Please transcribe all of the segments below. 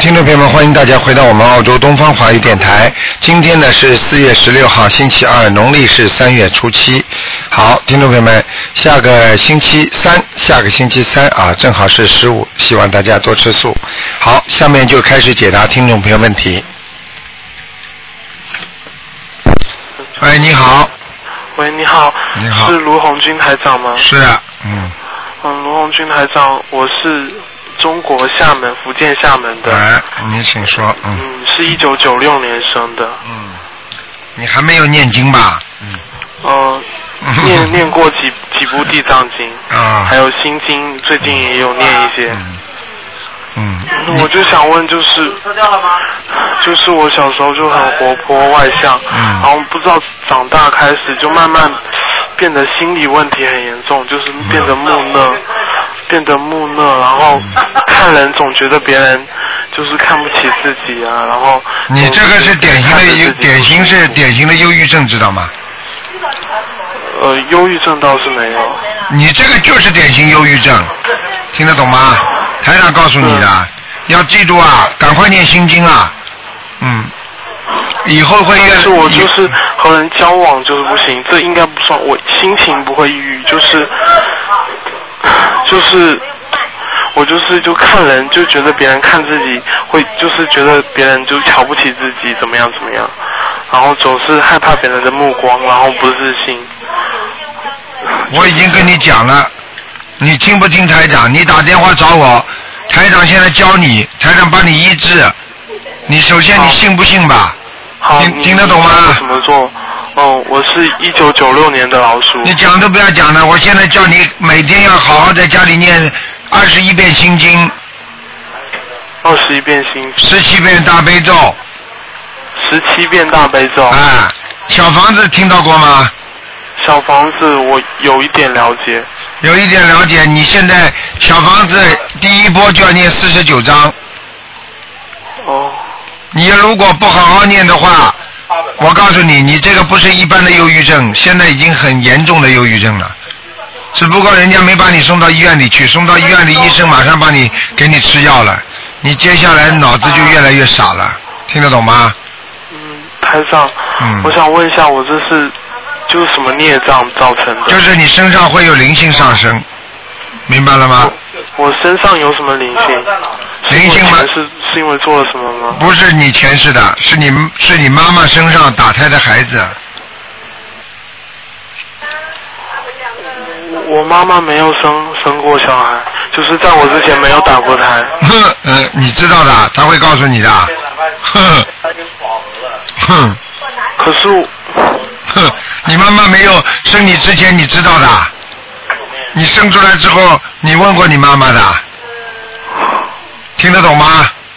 听众朋友们，欢迎大家回到我们澳洲东方华语电台。今天呢是四月十六号，星期二，农历是三月初七。好，听众朋友们，下个星期三，下个星期三啊，正好是十五，希望大家多吃素。好，下面就开始解答听众朋友问题。喂，你好，喂，你好，你好是卢红军台长吗？是啊，嗯，嗯，卢红军台长，我是中国厦门，福建厦门的，哎，你请说，嗯。嗯，是一九九六年生的，嗯，你还没有念经吧？嗯，呃，念念过几几部地藏经，啊，还有心经，最近也有念一些。嗯。嗯，我就想问，就是，就是我小时候就很活泼外向，嗯。然后不知道长大开始就慢慢变得心理问题很严重，就是变得木讷，变得木讷，然后看人总觉得别人就是看不起自己啊，然后你这个是典型的忧，看着自己典型是典型的忧郁症，知道吗？呃忧郁症倒是没有，你这个就是典型忧郁症，听得懂吗？台长告诉你的，要记住啊，赶快念心经啊，嗯，以后会越但是我就是和人交往就是不行，这应该不算，我心情不会抑郁，就是 就是我就是就看人就觉得别人看自己会就是觉得别人就瞧不起自己怎么样怎么样，然后总是害怕别人的目光，然后不自信。我已经跟你讲了，你听不听台长？你打电话找我，台长现在教你，台长帮你医治。你首先你信不信吧？好，听得懂吗怎么做？嗯，我是一九九六年的老鼠。你讲都不要讲了，我现在叫你每天要好好在家里念二十一遍心经，二十一遍心，十七遍大悲咒，十七遍大悲咒。啊，小房子听到过吗？小房子我有一点了解。有一点了解，你现在小房子第一波就要念四十九章，哦，你如果不好好念的话，我告诉你，你这个不是一般的忧郁症，现在已经很严重的忧郁症了。只不过人家没把你送到医院里去，送到医院里，医生马上把你给你吃药了，你接下来脑子就越来越傻了，听得懂吗？嗯，台上，嗯我想问一下，我这是就是什么孽障造成的？就是你身上会有灵性上升，明白了吗？我身上有什么灵性？灵性吗是是因为做了什么吗？不是你前世的，是你是你妈妈身上打胎的孩子。我我妈妈没有生生过小孩，就是在我之前没有打过胎。哼，嗯，你知道的，他会告诉你的。哼，哼，可是哼，你妈妈没有生你之前，你知道的。你生出来之后，你问过你妈妈的，听得懂吗？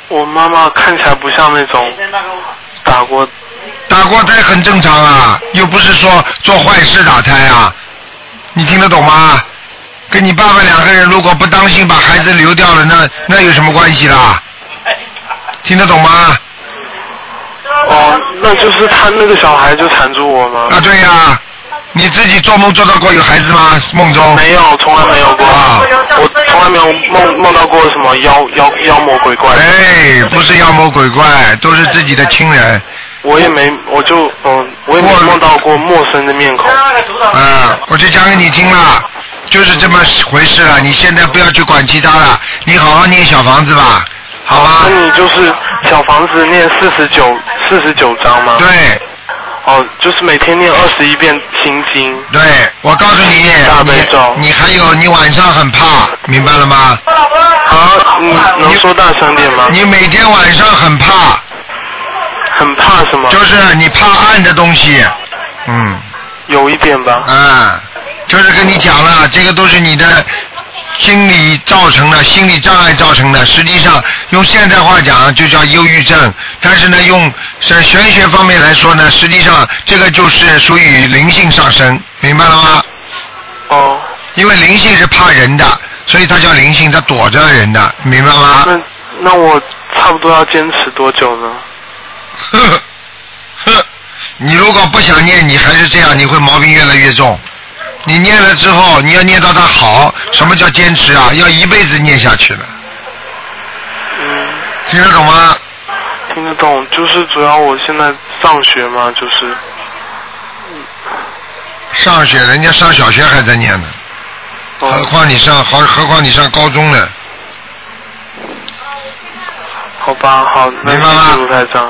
我妈妈看起来不像那种打过。打过胎很正常啊，又不是说做坏事打胎啊，你听得懂吗？跟你爸爸两个人如果不当心把孩子流掉了，那那有什么关系啦？听得懂吗？哦，那就是他那个小孩就缠住我吗？啊，对呀、你自己做梦做到过有孩子吗？梦中？没有，从来没有过。啊我从来没有梦梦到过什么妖妖妖魔鬼怪。哎，不是妖魔鬼怪，都是自己的亲人。我也没，我就嗯，我也没梦到过陌生的面孔。嗯，我就讲给你听了，就是这么回事了。你现在不要去管其他了，你好好念小房子吧，好吧那？你就是小房子念四十九四十九章吗？。对哦，就是每天念二十一遍心经。对，我告诉你，大悲咒你你还有你晚上很怕，明白了吗？好，你能说大声点吗？你每天晚上很怕，很怕什么？就是你怕暗的东西，嗯。有一点吧。啊，就是跟你讲了，这个都是你的心理造成的，心理障碍造成的。实际上，用现代话讲就叫忧郁症，但是呢，用在玄学方面来说呢，实际上这个就是属于灵性上升，明白了吗？哦，因为灵性是怕人的，所以它叫灵性，它躲着人的，明白吗？那那我差不多要坚持多久呢？呵呵，你如果不想念，你还是这样，你会毛病越来越重。你念了之后，你要念到它好，什么叫坚持啊？要一辈子念下去了。嗯，听得懂吗？听得懂，就是主要我现在上学嘛，就是上学，人家上小学还在念呢，何哦，况你上，何何况你上高中呢？好吧，好，那明白吗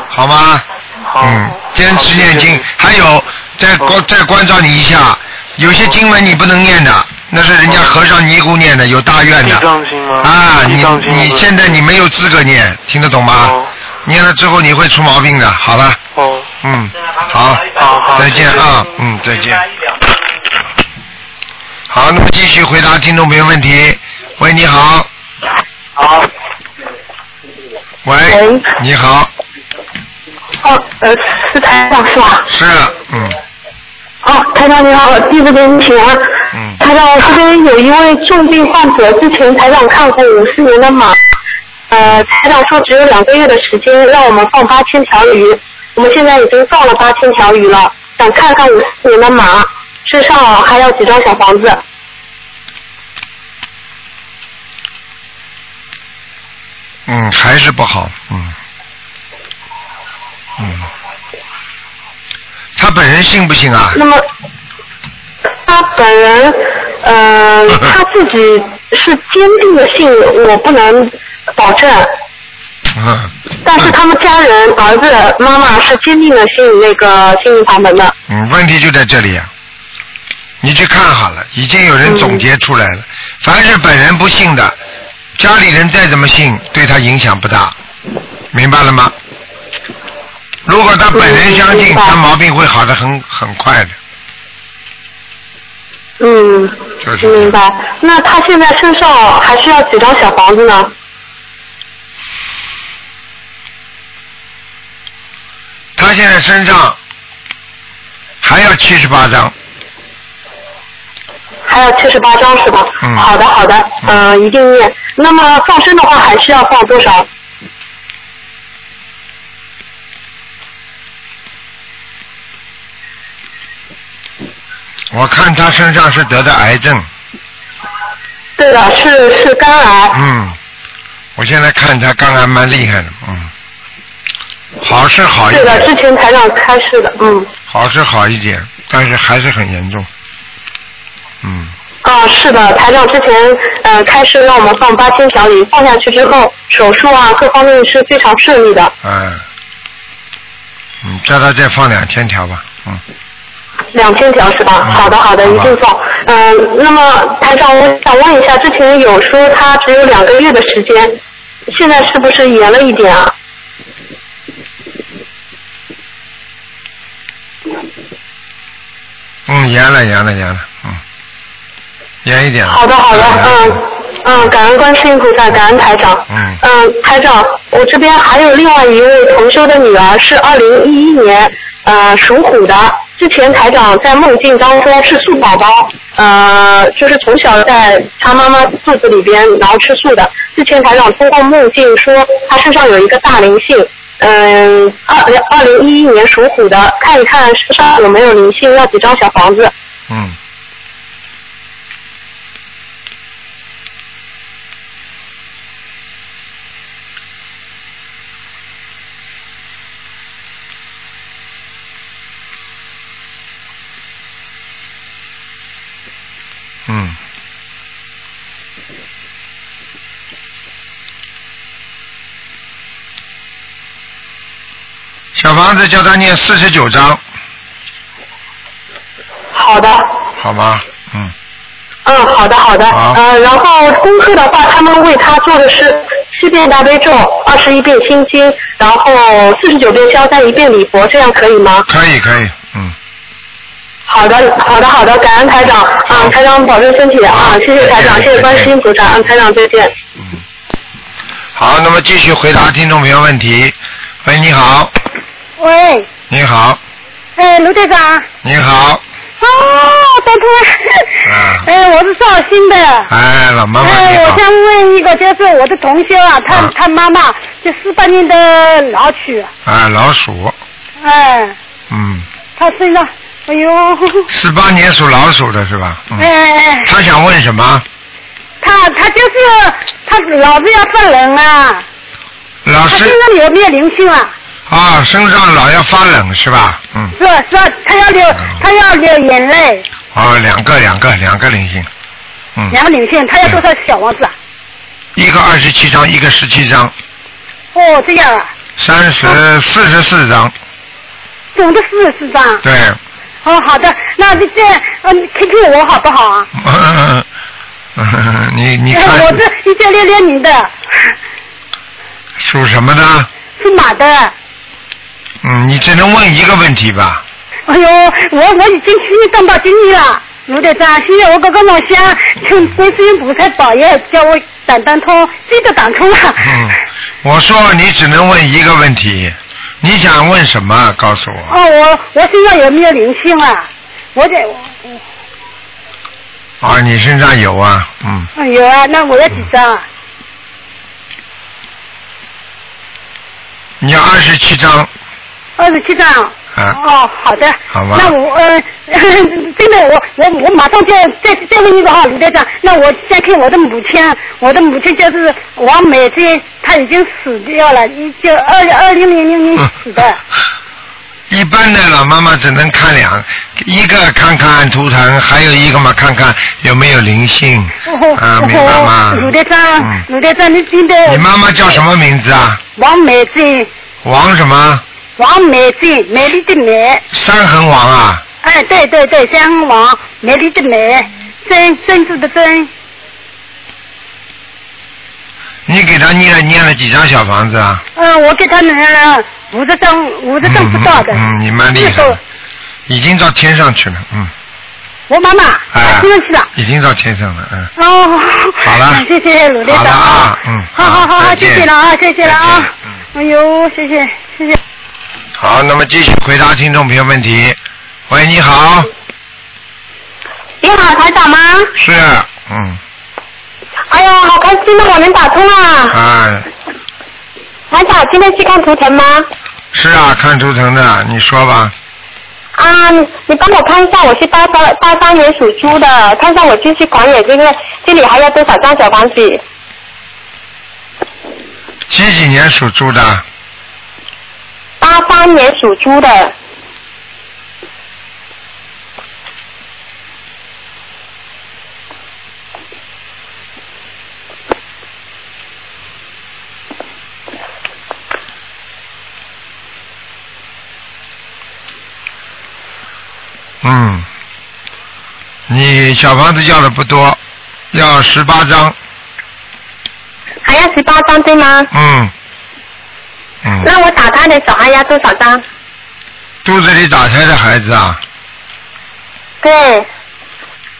好吗？好，嗯，坚持念经还有再关哦再关照你一下，有些经文你不能念的，那是人家和尚尼姑念的，有大愿的。藏经吗？啊，你你现在你没有资格念，听得懂吗？哦念了之后你会出毛病的。好了，哦，嗯，好，好好再见啊，嗯，再见。好，那么继续回答听众朋友问题。喂，你好。好，喂喂，你好，哦，呃，是台长是吧？是，嗯哦，台长你好，弟子给你请安。嗯，台长，这边有一位重病患者，之前台长看过五四年的马，呃，台长说只有两个月的时间，让我们放八千条鱼，我们现在已经放了八千条鱼了，想看看五四年的马身上还要几张小房子？嗯，还是不好，嗯，嗯，他本人信不信啊？那么他本人，呃，他自己是坚定的信，我不能保证。嗯，但是他们家人，儿子、妈妈是坚定的信那个心灵法门的。嗯，问题就在这里啊！你去看好了，已经有人总结出来了。凡是本人不信的，家里人再怎么信，对他影响不大，明白了吗？如果他本人相信，他毛病会好的很很快的。嗯，就是明白。那他现在身上还需要几张小房子呢？他现在身上还要七十八张，还要七十八张是吧？嗯好的，好的，嗯、一定念。那么放生的话，还需要放多少？我看他身上是得的癌症，对的，是是肝癌。嗯，我现在看他肝癌蛮厉害的，嗯，好是好一对的，之前台长开示的，嗯。好是好一点，但是还是很严重，嗯，啊，是的，台长之前呃开始让我们放八千条鱼，放下去之后，手术啊各方面是非常顺利的。嗯，嗯，叫他再放两千条吧，嗯，两千条是吧？嗯好的，好的，一定送。嗯、那么台长，我想问一下，之前有说他只有两个月的时间，现在是不是延了一点啊？嗯，严了严了严了，嗯，严一点了。好的，好的，嗯嗯，感恩观世音菩萨，感恩台长。嗯嗯，台长，我这边还有另外一位同修的女儿，是二零一一年呃属虎的。之前台长在梦境当中是素宝宝，呃，就是从小在他妈妈肚子里边，然后吃素的。之前台长通过梦境说他身上有一个大灵性，嗯，二二零一一年属虎的，看一看身上有没有灵性，要几张小房子。嗯。小房子叫他念四十九章，好的。好吗？嗯。嗯，好的好的。好呃，然后功课的话，他们为他做的是七遍大悲咒，二十一遍心经，然后四十九遍消灾，一遍礼佛，这样可以吗？可以可以，嗯，好的，好的，好的，感恩台长，啊，台长保重身体啊，谢谢台长，谢谢观世音菩萨，嗯，台长再见。嗯好，那么继续回答听众朋友问题。喂，你好，喂，你好，哎，卢队长。你好，哦，打通了。啊。哎，我是绍兴的。哎，老妈妈哎，我想问一个，就是我的同学啊，他、啊。他妈妈就四八年的老曲，啊，老鼠，哎，嗯，他身上，哎呦，四八年属老鼠的是吧？嗯，哎哎，他想问什么？他他就是他老是要杀人啊，老师。他身上有没有灵性啊？啊，身上老要发冷是吧？嗯，是啊是啊，他要流他要流眼泪，哦，两个两个两个灵性，嗯，两个灵性，他要多少小王子啊？一个二十七张，一个十七张，哦，这样啊，三十四十四张，总的四十四张。对，哦，好的，那你这嗯，Q Q 我好不好啊？你你看。我看是一九六六年的，属什么的？属马的。嗯，你只能问一个问题吧。哎呦，我我已经心里动到经理了，卢队长，现在我这个老乡，请观世音菩萨保佑，叫我打得通，这个打通了。嗯，我说你只能问一个问题，你想问什么？告诉我。哦，我我身上有没有灵性啊？我得，啊，你身上有啊，嗯，哎有啊，那我要几张啊？你要二十七张，二十七张。啊哦，好的。好吧那我呃，真的，我我我马上就再再问一个哈，卢队长。那我先看我的母亲，我的母亲就是王美珍，她已经死掉了，一九二二零零零年死的。一般的老妈妈只能看两，一个看看图腾，还有一个嘛看看有没有灵性，哦啊，明白吗？卢队长嗯，卢队长，你真的。你妈妈叫什么名字啊？王美珍，王什么？王美珍，美丽的美。三横王啊？哎，对对对，三横王，美丽的美，珍珍珠的珍。你给他念了念了几张小房子啊？嗯，我给他念了五十张，五十张不到的。嗯，嗯你蛮厉害已经到天上去了，嗯，我妈妈，哎天上去了。已经到天上了，嗯。哦，好了 谢谢鲁队长啊嗯好好好，好谢谢了啊，谢谢了啊嗯。哎呦，谢谢谢谢。好，那么继续回答听众朋友问题。喂，你好，你好，台长吗？是，嗯，哎呀，好开心的，我能打通啊！啊，台长，今天去看图腾吗？是啊，看图腾的，你说吧。啊，你你帮我看一下，我是八三八三年属猪的，看一下我继续狂野这个这里还要多少张小房子？几几年属猪的？八三年属猪的，嗯，你小房子要的不多，要十八张，还要十八张对吗？嗯，嗯，那我打胎的小孩要多少张？肚子里打胎的孩子啊，对，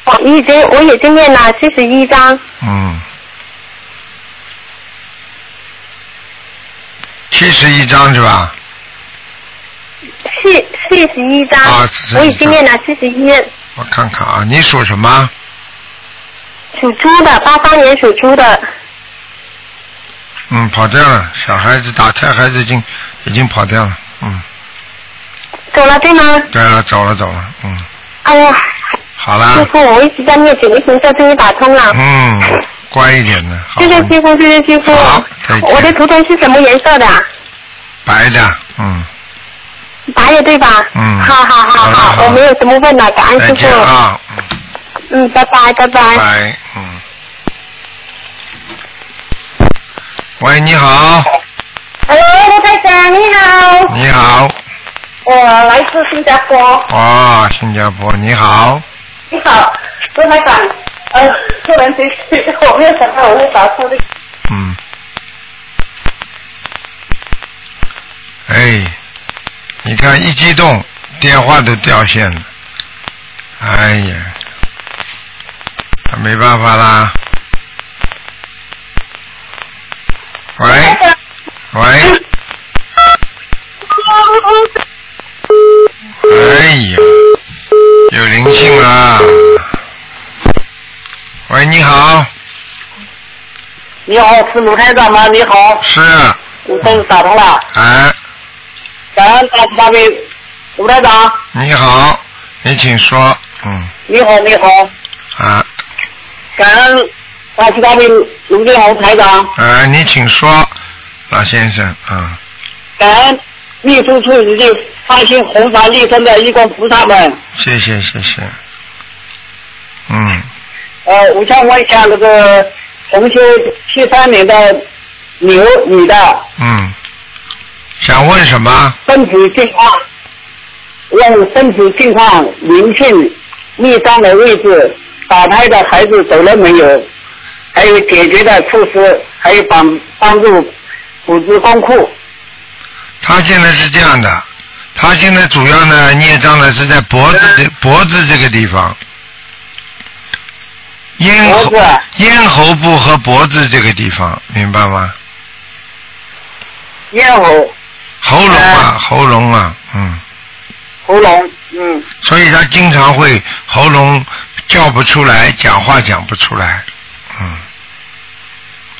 我已经我已经念了七十一张，嗯，七十一张是吧？四四十一张，啊我已经念了四十一，我看看啊，你属什么？属猪的，八三年属猪的，嗯，跑掉了，小孩子打胎孩子已经已经跑掉了，嗯，走了对吗？对了，走了走了，嗯，哎呀，好了师，傅，我一直在念九一神咒，终于打通了。嗯，乖一点的，谢谢师傅，谢谢师傅。见我的图腾是什么颜色的？白的，嗯，白的对吧？嗯好好好好我没有什么问了，感恩师傅。见啊，嗯，嗯，拜拜拜拜。拜，嗯。喂，你好，Hello，罗台长，你好。你好，我来自新加坡。哦，新加坡，你好，你好，罗台长。呃，突然间，我没有想到我会打错的。嗯，哎，你看一激动，电话都掉线了，哎呀，那没办法啦。喂，喂，哎呀，有灵性啊！喂，你好，你好，是卢台长吗？你好，是，我终于打通了，哎，感恩大慈大悲，卢台长，你好，你请说，嗯，你好，你好，啊，感恩大慈大悲卢建宏台长，呃，你请说，老先生，啊，感恩秘书处已经发行红法利生的义工菩萨们。谢谢谢谢，嗯，呃，我想问一下那个同修七三年的牛女的。嗯，想问什么？身体健康，问身体健康、灵性、逆障的位置、打胎的孩子走了没有，还有解决的措施，还有帮帮助组织功课。他现在是这样的，他现在主要呢孽障呢是在脖子这脖子这个地方，咽喉脖子咽喉部和脖子这个地方，明白吗？咽喉、喉咙啊，喉咙啊，嗯，喉咙，嗯，所以他经常会喉咙叫不出来，讲话讲不出来，嗯，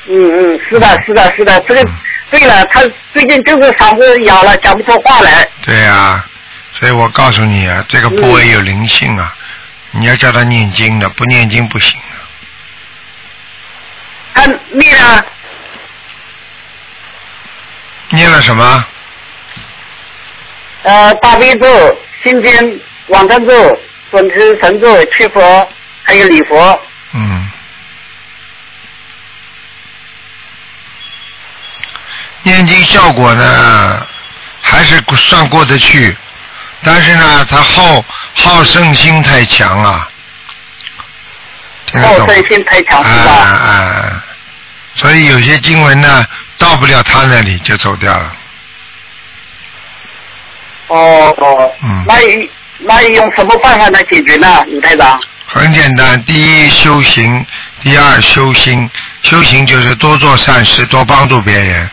嗯嗯，是的，是的，是的，这个嗯对了，他最近就是嗓子哑了，讲不出话来。对呀、所以我告诉你啊，这个部位有灵性啊，你要叫他念经的，不念经不行啊。他念了念了什么？呃大悲咒、心经、往生咒、准提神咒、去佛，还有礼佛。嗯。念经效果呢，还是算过得去，但是呢，他好好胜心太强啊。听得懂好胜心太强是啊吧？啊啊！所以有些经文呢，到不了他那里就走掉了。哦哦，嗯那那用什么办法来解决呢，李台长？很简单，第一修行，第二修心。修行就是多做善事，多帮助别人。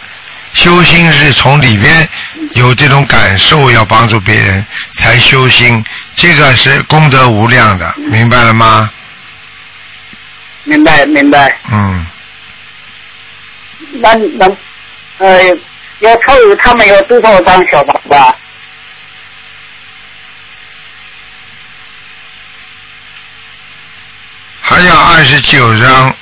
修心是从里边有这种感受，要帮助别人才修心，这个是功德无量的，明白了吗？明白明白。嗯，那能呃要凑他们有多少张小房子啊？还有二十九章，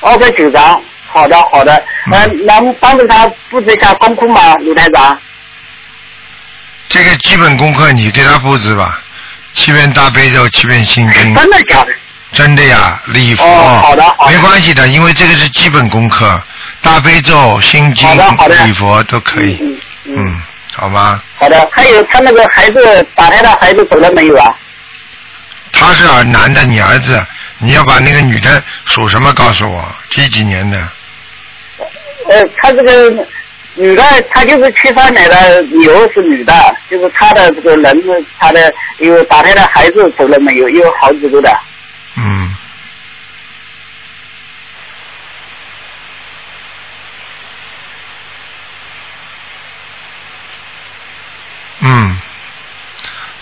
二十九张。好的好的，呃，嗯能帮助他布置一下功课吗，李台长？这个基本功课你给他布置吧，七遍大悲咒，七遍心经，真的假的？真的呀，礼佛，哦好的好的没关系的，因为这个是基本功课，大悲咒、心经礼佛都可以，嗯嗯。嗯，好吗？好的，还有他那个孩子打胎的孩子走了没有啊？他是儿男的，你儿子，你要把那个女的属什么告诉我，几几年的？呃，他这个女的，她就是七三年的牛是女的，就是她的这个人是她的有打胎的孩子走了没有？有好几个的。嗯，嗯，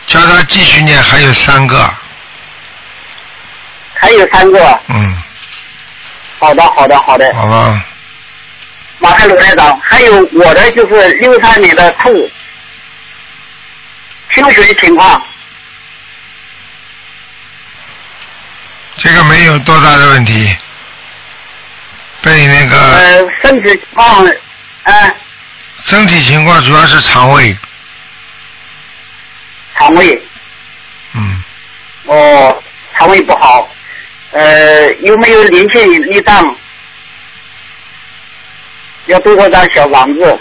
叫他继续念，还有三个，还有三个。嗯，好的，好的，好的。好吧，马上卢台长，还有我的就是六三年的兔，休学情况。这个没有多大的问题，被那个呃，身体情况，呃，身体情况主要是肠胃，肠胃，嗯，哦，肠胃不好，呃，有没有灵性逆障？要多少张小房子？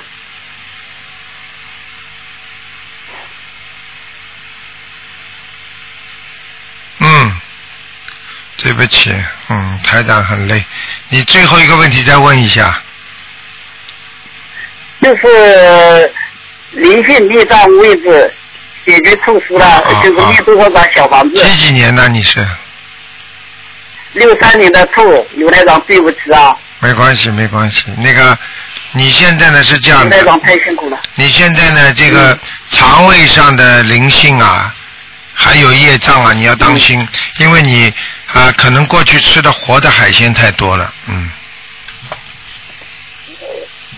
嗯，对不起，嗯，台长很累，你最后一个问题再问一下，就是灵性逆障位置解决措施了，啊就是念多少张小房子？几几年的你是？六三年的兔，刘台长，对不起啊，没关系，没关系。那个，你现在呢是这样的，刘台长太辛苦了。你现在呢这个肠胃上的灵性啊，还有业障啊，你要当心，因为你啊可能过去吃的活的海鲜太多了，嗯，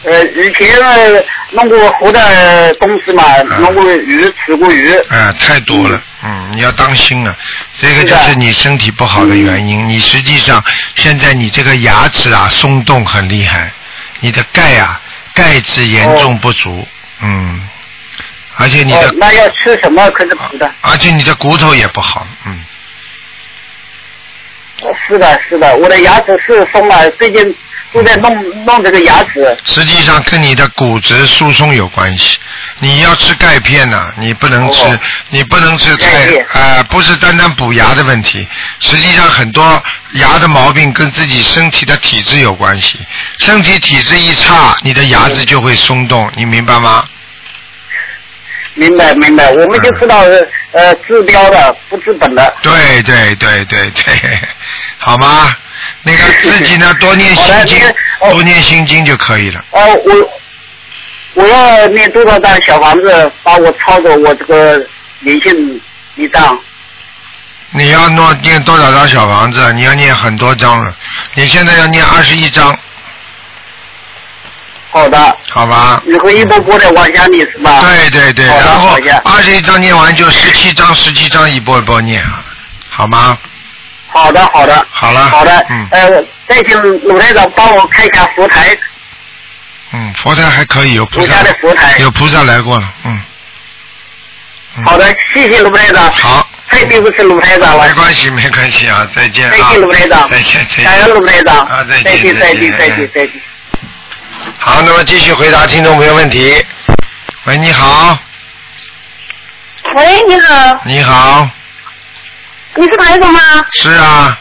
呃，以前呃弄过活的东西嘛，啊。弄过鱼，吃过鱼。啊太多了，嗯，你要当心啊，这个就是你身体不好的原因。你实际上现在你这个牙齿啊松动很厉害，你的钙啊，钙质严重不足，嗯，而且你的、哦，那要吃什么可是补的？而且你的骨头也不好，嗯，是的，是的，我的牙齿是松了，最近都在弄弄这个牙齿。实际上跟你的骨质疏松有关系。你要吃钙片呐、你不能吃，哦你不能吃钙太片呃，不是单单补牙的问题，实际上很多牙的毛病跟自己身体的体质有关系。身体体质一差，你的牙齿就会松动，你明白吗？明白明白，我们就知道呃治标的不治本的。对对对对对，好吗？那个自己呢，多念心经，哦多念心经就可以了。哦，我我要念多少张小房子，把我抄走我这个灵性一张？你要弄念多少张小房子？你要念很多张了。你现在要念二十一张，好的，好吧？你会一波波的往下念是吧？对对对，然后二十一章念完就十七张，十七张一波一波念，好吗？好的好的好了，好的，嗯呃，再请鲁台长帮我看一下佛台，嗯，佛台还可以，有菩我萨家的佛台。有菩萨来过了，嗯。嗯好的，谢谢鲁台长。好，太对不起鲁台长了没。关系没关系啊，再见啊。再见，鲁台长。再见再见。感恩鲁台长。啊，再再见再见，再见见，再见。好，那么继续回答听众朋友问题。喂，你好，喂，你好，你好，你是台长吗？是啊，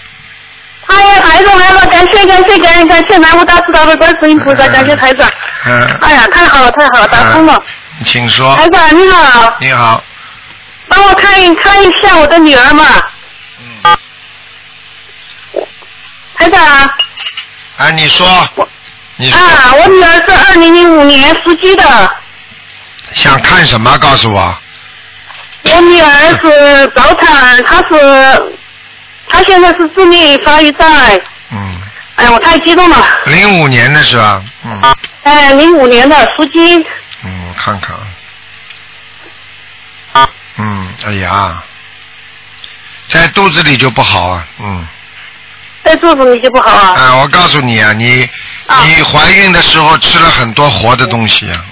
哎呀，台长，来了，感谢感谢感谢感谢南无大慈大悲观世音菩萨，感谢台长。嗯，哎呀，太好了太好了，打通了。请说台。长你好，你好，帮我看一看一下我的女儿嘛。嗯，台长哎，你说，你说啊，我女儿是二零零五年属鸡的，想看什么？告诉我。我女儿是早产，她是她现在是智力发育障碍。嗯，哎呀，我太激动了。零五年的是吧？嗯哎，零五年的属鸡，嗯，我看看啊。嗯，哎呀，在肚子里就不好啊，嗯。在肚子里就不好啊。啊，我告诉你啊，你啊你怀孕的时候吃了很多活的东西啊，嗯。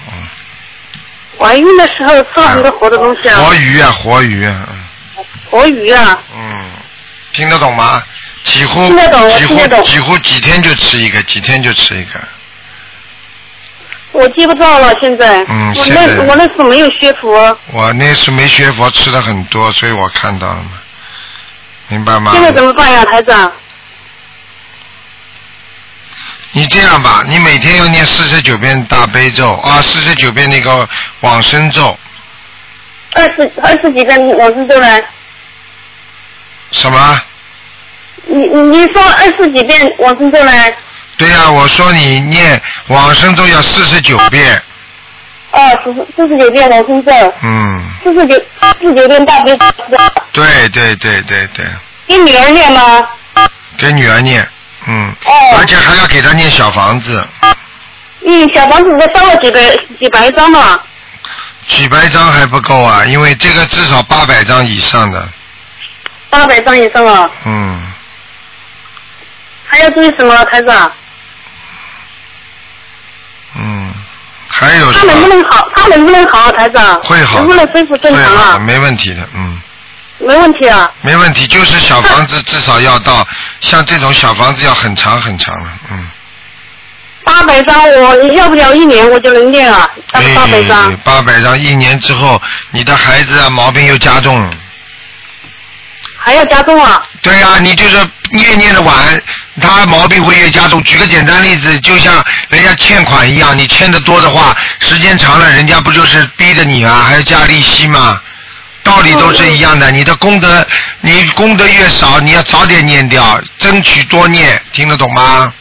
怀孕的时候吃了很多活的东西啊，活鱼啊，活鱼啊，嗯活鱼啊，嗯，听得懂吗？几乎听得懂我几听得懂乎几乎几天就吃一个，几天就吃一个。我记不到了现在。我嗯现在那我那时候没有学佛，我那时没学佛，吃的很多，所以我看到了嘛，明白吗？现在怎么办呀，台长？你这样吧，你每天要念四十九遍大悲咒啊，四十九遍那个往生咒，二十二十几遍往生咒呢？什么？你你你说二十几遍往生咒呢？对呀、我说你念往生咒要四十九遍，哦，四十四十九遍往生咒，嗯，四十九四十九遍大悲咒？对对对对对，给女儿念吗？给女儿念，嗯，哦而且还要给他念小房子，嗯，小房子都烧了几百几百张了，几百张还不够啊，因为这个至少八百张以上的，八百张以上啊，嗯，还要注意什么，台长？嗯，还有他？能不能好？他能不能好，台长？会好，能不能恢复正常啊？没问题的，嗯。没问题啊。没问题，就是小房子至少要到，像这种小房子要很长很长了，嗯。八百张，我要不了一年我就能念了，八八百张。八百张，一年之后，你的孩子啊毛病又加重了。还要加重啊？对呀、你就是念念的晚，他毛病会越加重。举个简单例子，就像人家欠款一样，你欠的多的话，时间长了，人家不就是逼着你啊，还要加利息吗？道理都是一样的，你的功德，你功德越少，你要早点念掉，争取多念，听得懂吗？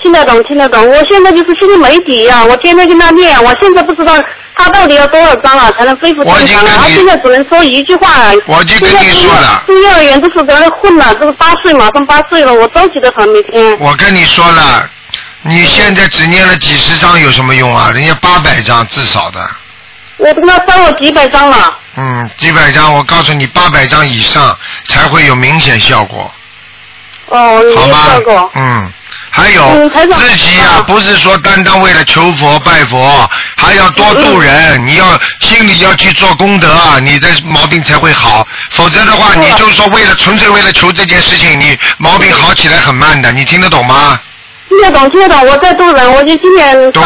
听得懂，听得懂。我现在就是心里没底呀、我天天跟他念，我现在不知道他到底要多少张啊才能恢复正常了。他现在只能说一句话。我就跟你说了进幼儿园都是在那混了，这个八岁马上八岁了，我着急的很，每天。我跟你说了，你现在只念了几十张有什么用啊？人家八百张至少的，我跟他烧了几百张了。嗯，几百张，我告诉你，八百张以上才会有明显效果，哦，有好吗效果？。嗯，还有嗯自己呀、啊不是说单单为了求佛拜佛，还要多度人，嗯你要心里要去做功德啊，你的毛病才会好。否则的话，嗯你就说为了纯粹为了求这件事情，你毛病好起来很慢的，你听得懂吗？听得懂，听得懂，我在渡人，我就今年对。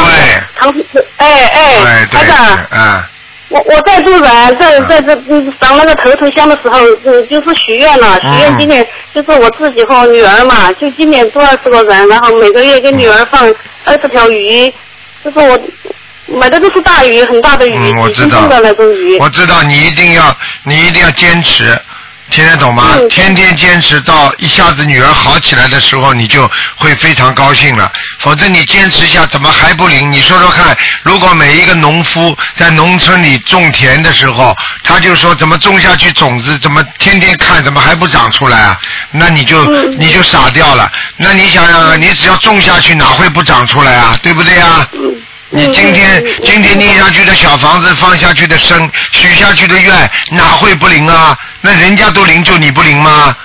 长，哎哎，对对台长，嗯，我我在渡人，在在这嗯上那个头头香的时候，嗯，就是许愿了，许愿嗯今年就是我自己和我女儿嘛，就今年做二十个人，然后每个月给女儿放二十条鱼，就是我买的都是大鱼，很大的鱼，嗯，我知道。几斤重的那种鱼。我知道你一定要，你一定要坚持，听得懂吗？嗯天天坚持到一下子女儿好起来的时候，你就会非常高兴了。否则你坚持下，怎么还不灵？你说说看，如果每一个农夫在农村里种田的时候，他就说怎么种下去种子，怎么天天看，怎么还不长出来啊？那你就、嗯你就傻掉了。那你想想，你只要种下去，哪会不长出来啊？对不对啊？嗯你今天今天念下去的小房子，放下去的生，许下去的愿，哪会不灵啊？那人家都灵，就你不灵吗？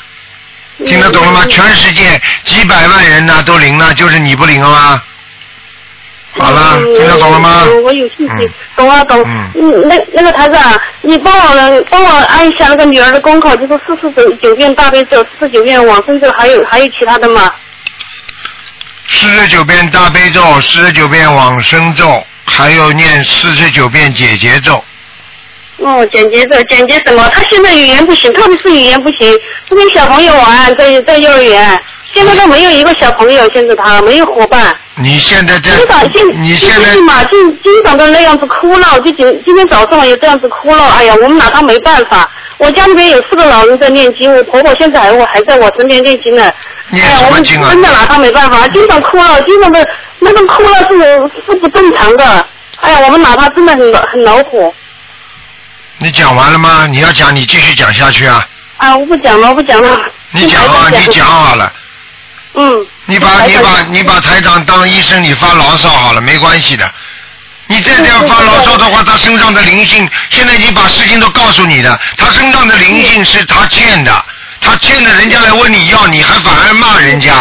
听得懂了吗？嗯全世界几百万人呢都灵了，就是你不灵了吗？好了，嗯听得懂了吗？嗯我有信心嗯，懂啊懂。嗯嗯，那那个台长，你帮我帮我按一下那个女儿的功课，就是四十九九遍大悲咒，四十九遍往生咒，还有还有其他的吗？四十九遍大悲咒，四十九遍往生咒，还有念四十九遍解结咒。哦，简洁咒，简洁什么？他现在语言不行，特别是语言不行，不跟小朋友玩，在在幼儿园，现在都没有一个小朋友，现在他没有伙伴。你现在在经常现你现在嘛，经经常都那样子哭闹，就今今天早上也这样子哭闹，哎呀，我们拿他没办法。我家里面有四个老人在念经，我婆婆现在还我还在我身边念经呢。念什么经啊真的拿他没办法，经常哭闹，经常的那种哭闹是是不正常的。哎呀，我们拿他真的很很恼火。你讲完了吗？你要讲，你继续讲下去啊！啊，我不讲了，我不讲了。你讲啊，你讲好了。嗯。你把你把你把台长当医生，你发牢骚好了，没关系的。你再这样发牢骚的话，他身上的灵性现在已经把事情都告诉你了，他身上的灵性是他欠的，他欠的，人家来问你要，你还反而骂人家，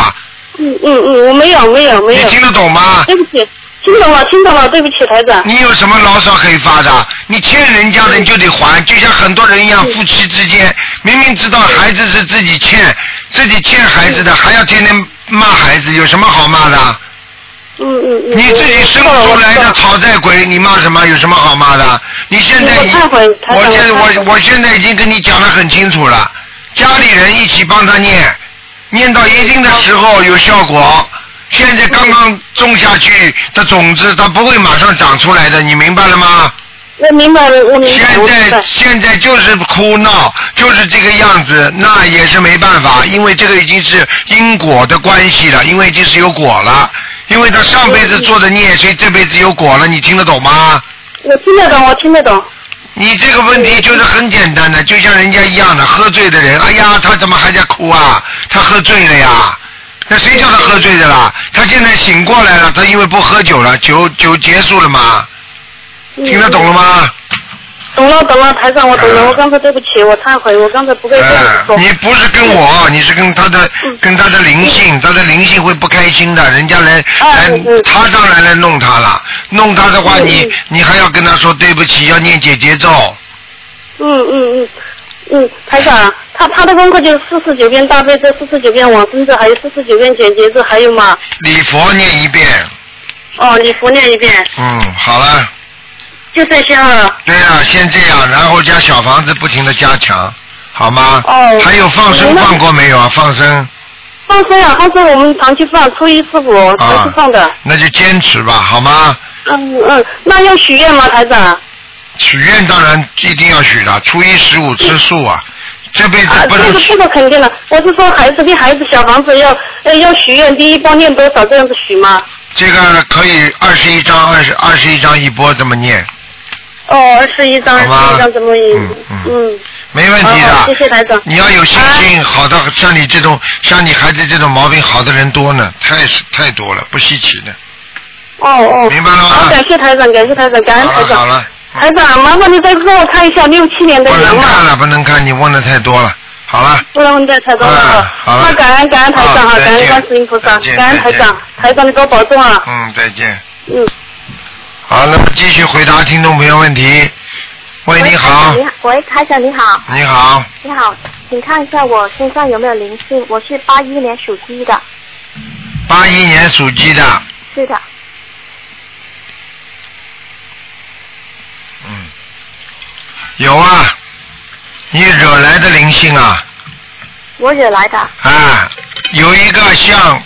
嗯嗯嗯，我没有没有没有。你听得懂吗？对不起，听懂了听懂了，对不起台长。你有什么牢骚可以发的？你欠人家的你就得还，就像很多人一样，夫妻之间明明知道孩子是自己欠，自己欠孩子的，还要天天骂孩子，有什么好骂的？嗯嗯嗯。你自己生出来的讨债鬼，你骂什么？有什么好骂的？你现在已，我现我我我现在已经跟你讲的很清楚了，家里人一起帮他念，念到一定的时候有效果。现在刚刚种下去的种子，它不会马上长出来的，你明白了吗？我明白了，我明白，现在。现在就是哭闹，就是这个样子，那也是没办法，因为这个已经是因果的关系了，因为已经是有果了，因为他上辈子做的孽，所以这辈子有果了，你听得懂吗？我听得懂，我听得懂。你这个问题就是很简单的，就像人家一样的，喝醉的人，哎呀，他怎么还在哭啊？他喝醉了呀。那谁叫他喝醉的啦？他现在醒过来了，他因为不喝酒了，酒酒结束了嘛？听得懂了吗？懂了懂了，台长，我懂了，嗯。我刚才对不起，我忏悔，我刚才不该这样说。你不是跟我，你是跟他的嗯跟他的灵性，他的灵性会不开心的，人家来来他当然来弄他了，弄他的话，嗯你嗯。你还要跟他说对不起，要念姐姐咒，嗯嗯嗯。嗯，台长，他他的功课就是四十九遍大悲咒，四十九遍往生咒，还有四十九遍简洁咒，还有吗？礼佛念一遍，哦，礼佛念一遍，嗯，好了，就这些了。对啊，先这样，然后将小房子不停的加强，好吗？哦还有放生放过没有啊？放生放生啊，放生我们长期放，初一十五长啊期放的。，那就坚持吧，好吗？嗯嗯，那要许愿吗，台长？许愿当然一定要许的，初一十五吃素啊，这辈子啊，不能这个这个肯定的。我是说孩子给孩子小房子要呃要许愿，第一波念多少这样子许吗？这个可以二十一章，二十二十一章一波这么念，哦，二十一张，十一张怎么印？嗯没问题的。谢谢台长。你要有信心，好的，像你这种，像你孩子这种毛病好的人多呢，太太多了，不稀奇的。哦哦。明白了吗好，感谢台长，感谢台长，感恩台长。好了好了，台长，麻烦你再给我看一下六七年的不羊不。能看了，不能看，你问的太多了。好了，不能问再台长啊了。好了那感恩感恩台长哈，感恩观世音菩萨，感恩台长，台长你给我保重啊。嗯，再见。嗯。好，那么继续回答听众朋友问题。喂，你好，你好，喂，台长你好，你好，你好，请看一下我身上有没有灵性？我是八一年属鸡的，八一年属鸡的，是的，嗯，有啊，你惹来的灵性啊，我惹来的，啊，有一个像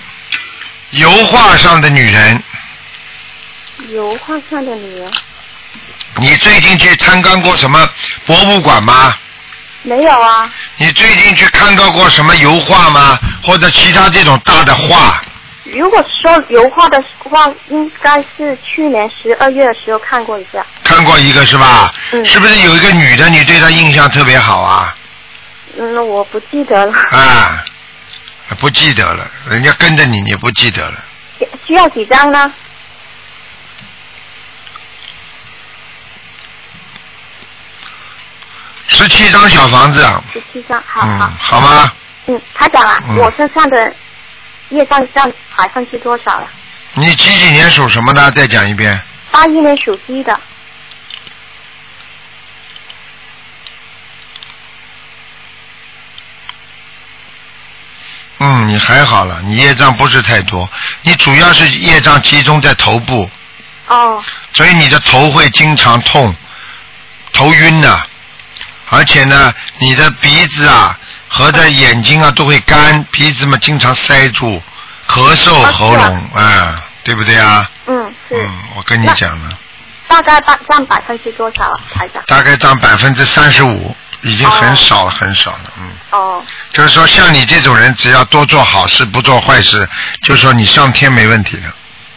油画上的女人，油画上的女人你最近去参观过什么博物馆吗？没有啊？你最近去看到过什么油画吗？或者其他这种大的画？如果说油画的话，应该是去年十二月的时候看过一下。看过一个是吧？嗯是不是有一个女的，你对她印象特别好啊？嗯，我不记得了。啊，不记得了，人家跟着你，你不记得了。需要几张呢？十七张小房子，十七张，好好嗯，。好吗？嗯，他讲啊，嗯我身上的业障占百分之多少了？你几几年属什么的？再讲一遍。八一年属鸡的，嗯，你还好了，你业障不是太多，你主要是业障集中在头部，哦，所以你的头会经常痛，头晕呐、而且呢，你的鼻子啊和的眼睛啊都会干，鼻子嘛经常塞住，咳嗽、啊喉咙啊，对不对啊？嗯，是。嗯，我跟你讲了，大概占占百分之多少啊，台长？大概占百分之三十五，已经很少了，很少了，嗯。哦，就是说，像你这种人，只要多做好事，不做坏事，就说你上天没问题的，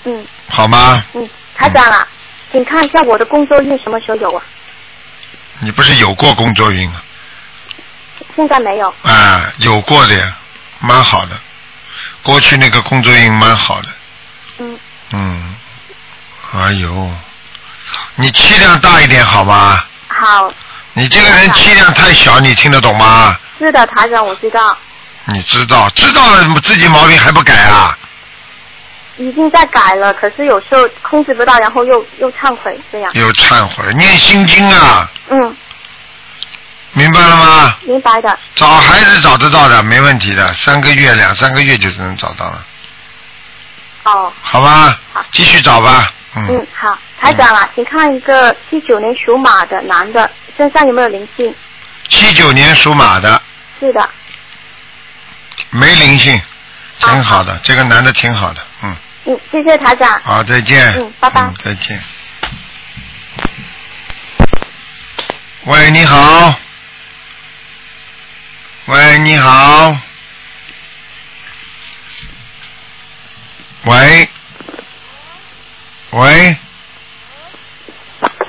嗯好吗？嗯，台长啊，请看一下我的工作日什么时候有啊？你不是有过工作运吗？现在没有。啊，有过的呀，蛮好的。过去那个工作运蛮好的，嗯，嗯，哎呦，你气量大一点好吗？好，你这个人气量太小，你听得懂吗？是的，台长我知道，你知道，知道了自己毛病还不改啊？已经在改了，可是有时候控制不到，然后又又忏悔这样。又忏悔，念心经啊，嗯，明白了吗？明白的。找孩子找得到的，没问题的，三个月、两三个月就是能找到了，哦，好吧好？继续找吧，嗯。嗯，，好，台长啊，请看一个七九年属马的男的身上有没有灵性？七九年属马的，是的，没灵性，挺好的，这个男的挺好的，谢谢台长。好，再见，嗯拜拜嗯，再见。喂，你好。喂，你好。喂。喂，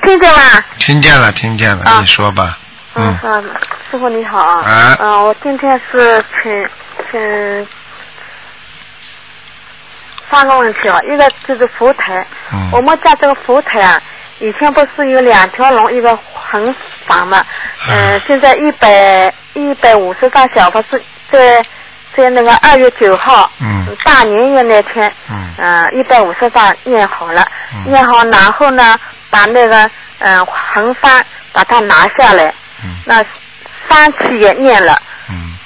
听见吗？听见了，听见了，啊你说吧。嗯，嗯，师傅你好啊。啊嗯，我今天是请请三个问题啊，一个就是佛台，嗯。我们家这个佛台啊，以前不是有两条龙，一个横房嘛，嗯、啊现在一百一百五十张小房子在在那个二月九号，嗯。大年夜那天，嗯。嗯，一百五十张念好了，嗯。念好，然后呢，把那个嗯横帆把它拿下来，嗯。那三期也念了，嗯。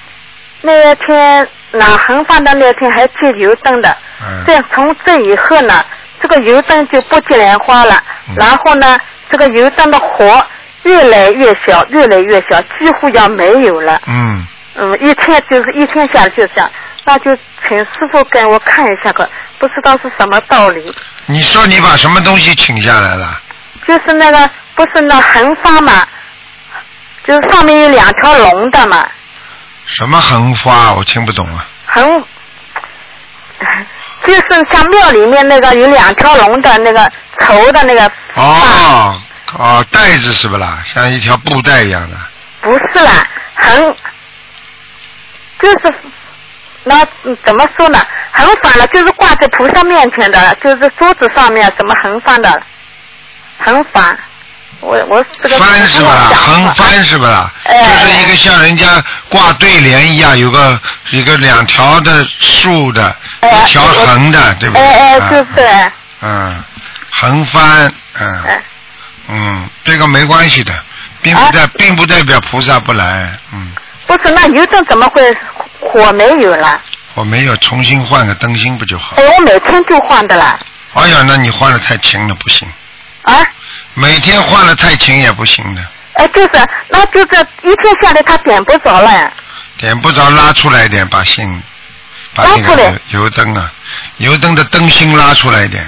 那天拿横放的那天还接油灯的，嗯这从这以后呢，这个油灯就不接莲花了，嗯然后呢，这个油灯的火越来越小，越来越小，几乎要没有了。嗯，嗯，一天就是一天下来就这样，那就请师傅给我看一下个，不知道是什么道理。你说你把什么东西请下来了？就是那个不是那横发嘛，就是上面有两条龙的嘛，什么横花？我听不懂啊。横，就是像庙里面那个有两条龙的那个绸的那个，哦哦，袋子是不啦？像一条布袋一样的。不是啦，横，就是那嗯怎么说呢？横反了就是挂在菩萨面前的，就是桌子上面怎么横放的，横反。我我这个帆是吧？横翻是吧？哎就是一个像人家挂对联一样，有个一个两条的竖的，哎一条横的，对不对？哎哎，啊就是，嗯，横翻，嗯哎嗯，这个没关系的，并不代并不代表菩萨不来，嗯，不是那油灯怎么会火没有了？我没有重新换个灯芯不就好哎？，我每天就换的了。哎呀，那你换的太勤了，不行，啊，每天换的太勤也不行的，哎，就是，那就是一天下来他点不着了。点不着拉出来一点，把芯，把那拉出来个油灯啊，油灯的灯芯拉出来一点。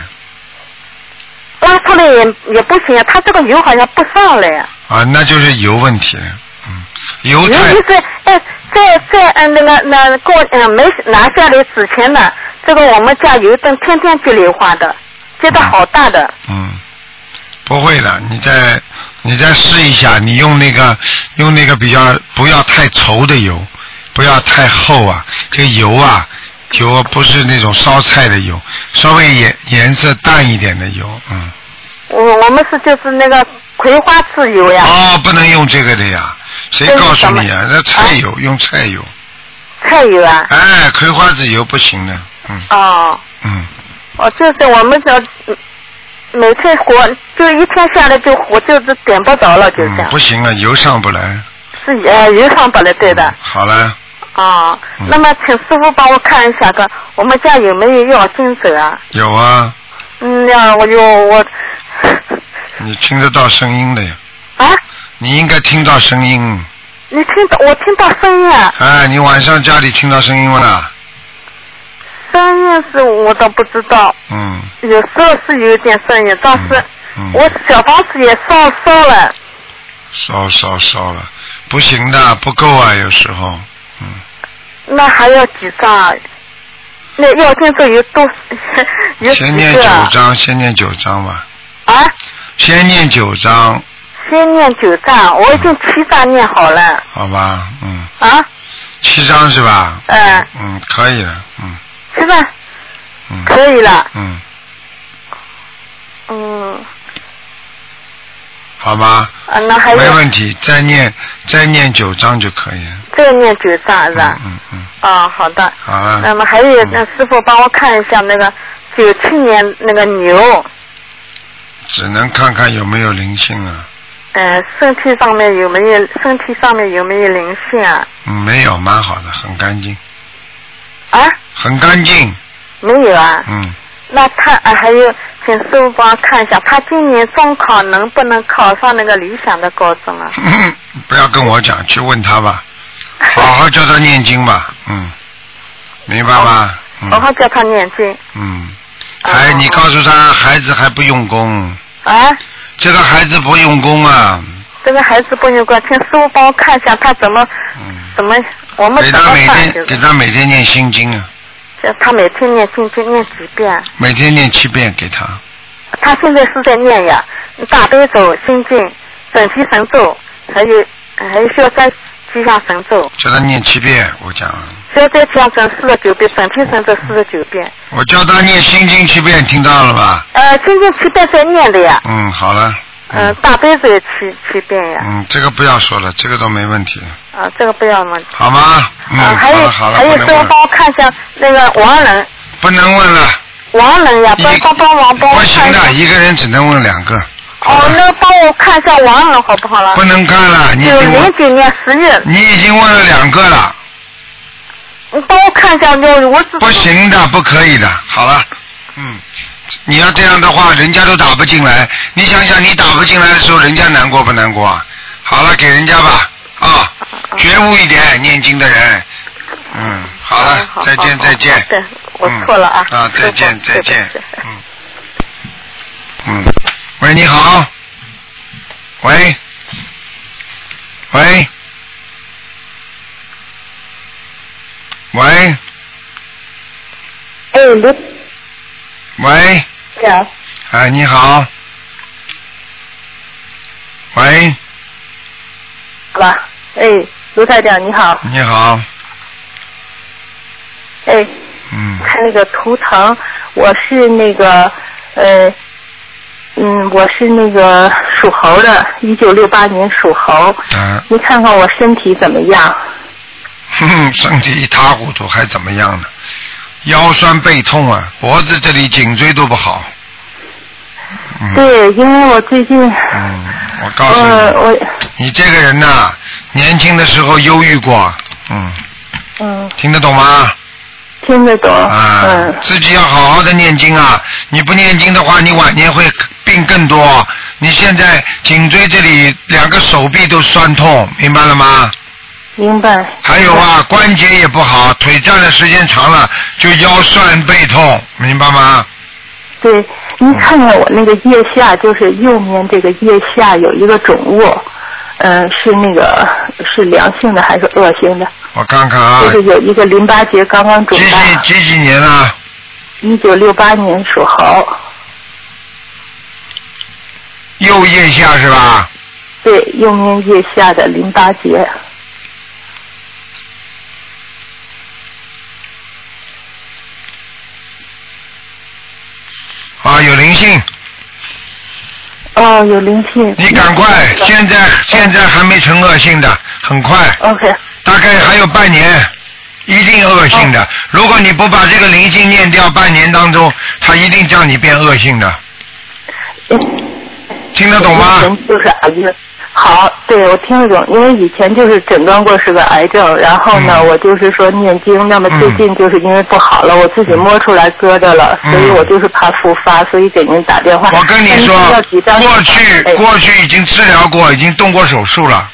拉出来也也不行啊，它这个油好像不上来。啊，那就是油问题了，嗯，油就是哎，在在嗯那个那过嗯没拿下来之前呢，这个我们家油灯天天去硫化的，接的好大的。嗯，不会的，你再你再试一下，你用那个用那个比较不要太稠的油，不要太厚啊，这个油啊油不是那种烧菜的油，稍微颜颜色淡一点的油，嗯，我我们是就是那个葵花籽油呀，哦，不能用这个的呀，谁告诉你啊？那菜油、用菜油，菜油啊。哎，葵花籽油不行的，嗯。哦，嗯，哦，就是我们这嗯每天火就一天下来就火就是点不着了，就这嗯，样。不行啊，油上不来，是呃油上不来对的。好了。啊，嗯那么请师傅帮我看一下个，我们家有没有药金子啊？有啊，嗯呀，我就我 你听得到声音的呀？啊，你应该听到声音。你听到我听到声音啊，哎，你晚上家里听到声音了啦？声音是我倒不知道，嗯有时候是有点声音，但是嗯，我小房子也烧烧了，烧烧烧了，不行的，不够啊，有时候。嗯，那还要几张啊？那要金子有多 有几先念九个啊？章，先念九张吧，啊，先念九张，先念九张，我已经七张念好了好吧？嗯，啊，七张是吧？嗯，嗯，可以了，嗯七张嗯可以了，嗯，嗯，好吧，啊，那还有没有问题，再念再念九章就可以了。再念九章是吧？嗯嗯，啊，好的。好了。那么还有，嗯那师傅帮我看一下那个九七年那个牛，只能看看有没有灵性啊。呃，身体上面有没有身体上面有没有灵性啊？嗯，没有，蛮好的，很干净，啊，很干净。没有啊。嗯，那他啊，还有，请师傅帮我看一下，他今年中考能不能考上那个理想的高中啊？不要跟我讲，去问他吧，好好教他念经吧。嗯，明白吗？嗯好好教他念经嗯，哦还你告诉他，孩子还不用功，啊。这个孩子不用功啊。这个孩子不用管，请师傅帮我看一下他怎么嗯，怎么我们给他每？天给他每天念心经啊，就他每天念心经念几遍？每天念七遍给他。他现在是在念呀，大悲咒、心经、准提神咒，还有还有消灾吉祥神咒，叫他念七遍，我讲了，消灾吉祥神四十九遍，准提神咒四十九遍。我叫他念心经七遍，听到了吧？呃，心经七遍在念的呀，嗯，好了。嗯、大悲咒也七七遍呀，嗯，这个不要说了，这个都没问题，啊、这个不要问。好吗？嗯，啊，还有好了好了，还有，师傅不能问了，帮我看一下那个王人，不能问了。王人呀，一帮帮帮忙帮我不行看一下的，。一个人只能问两个。哦，那帮我看一下王人好不好了？不能看了，你零九年十月，你已经问了两个了，你帮我看一下，我我只不行的，不可以的。好了，嗯，你要这样的话，人家都打不进来。你想想，你打不进来的时候，人家难过不难过啊？好了，给人家吧，啊，觉悟一点，念经的人。嗯，好了，好再见再见。对，我嗯错了啊。啊，再见再见。嗯嗯，喂，你好。喂。喂。喂哎，卢喂，长，哎，你好。喂，好吧？哎，卢台长你好，你好。哎，嗯看那个图腾，我是那个呃，嗯，我是那个属猴的，一九六八年属猴。啊，你看看我身体怎么样？哼哼，身体一塌糊涂还怎么样呢？腰酸背痛啊，脖子这里颈椎都不好。嗯，对，因为我最近，嗯，我告诉呃，你，我，你这个人呐，年轻的时候忧郁过，嗯，嗯，听得懂吗？听得懂，啊，嗯，自己要好好的念经啊！你不念经的话，你晚年会病更多。你现在颈椎这里两个手臂都酸痛，明白了吗？明白。还有啊，关节也不好，腿站的时间长了就腰酸背痛，明白吗？对，您看看我那个腋下，就是右面这个腋下有一个肿物，嗯、是那个是良性的还是恶性的？我看看啊，就是有一个淋巴结刚刚肿几大，几几几年啊？一九六八年属猴，右腋下是吧？对，右面腋下的淋巴结，啊，有灵性，哦，有灵性。你赶快，现在现在还没成恶性的，很快，OK，大概还有半年，一定恶性哦。的。如果你不把这个灵性念掉，半年当中，他一定叫你变恶性的，听得懂吗？好，对我听得懂，因为以前就是诊断过是个癌症，然后呢，嗯我就是说念经，那么最近就是因为不好了，我自己摸出来疙瘩了，嗯所以我就是怕复发，所以给您打电话。我跟你说过去哎过去已经治疗过，已经动过手术了。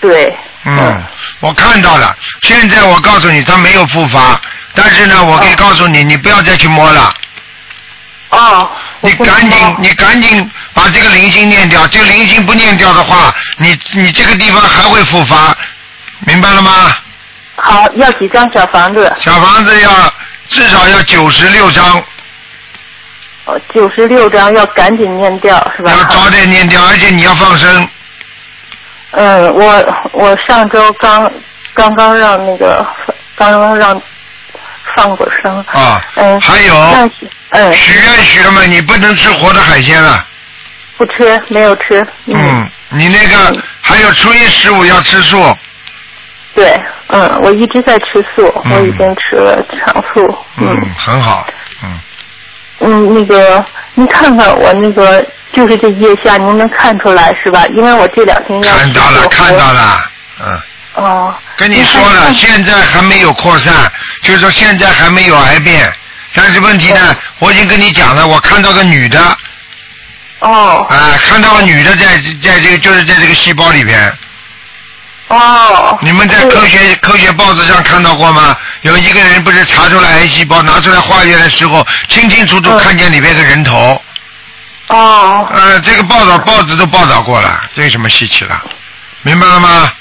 对，嗯，我看到了。现在我告诉你，他没有复发，但是呢，我可以告诉你，你不要再去摸了。哦，你赶紧，你赶紧把这个灵性念掉。这个灵性不念掉的话，你你这个地方还会复发，明白了吗？好，要几张小房子？小房子要至少要九十六张，哦，九十六张，要赶紧念掉，是吧？要早点念掉，而且你要放生。嗯，我我上周刚刚刚让那个刚刚让放过生。啊，嗯，还有那嗯，许愿许了吗？你不能吃活的海鲜了。不吃，没有吃。嗯，你那个还有初一十五要吃素。对，嗯，我一直在吃素，嗯我已经吃了长素。嗯，很好。嗯，那个您看看我那个就是这腋下，您能看出来是吧？因为我这两天要看到了，看到了，嗯。哦。跟你说了，现在还没有扩散，就是说现在还没有癌变，但是问题呢，我已经跟你讲了，我看到个女的，哦。啊，看到个女的在在这个就是在这个细胞里边。哦。你们在科学科学报纸上看到过吗？有一个人不是查出来癌细胞，拿出来化验的时候，清清楚楚看见里面个人头。哦。呃，这个报道报纸都报道过了，这有什么稀奇了？明白了吗？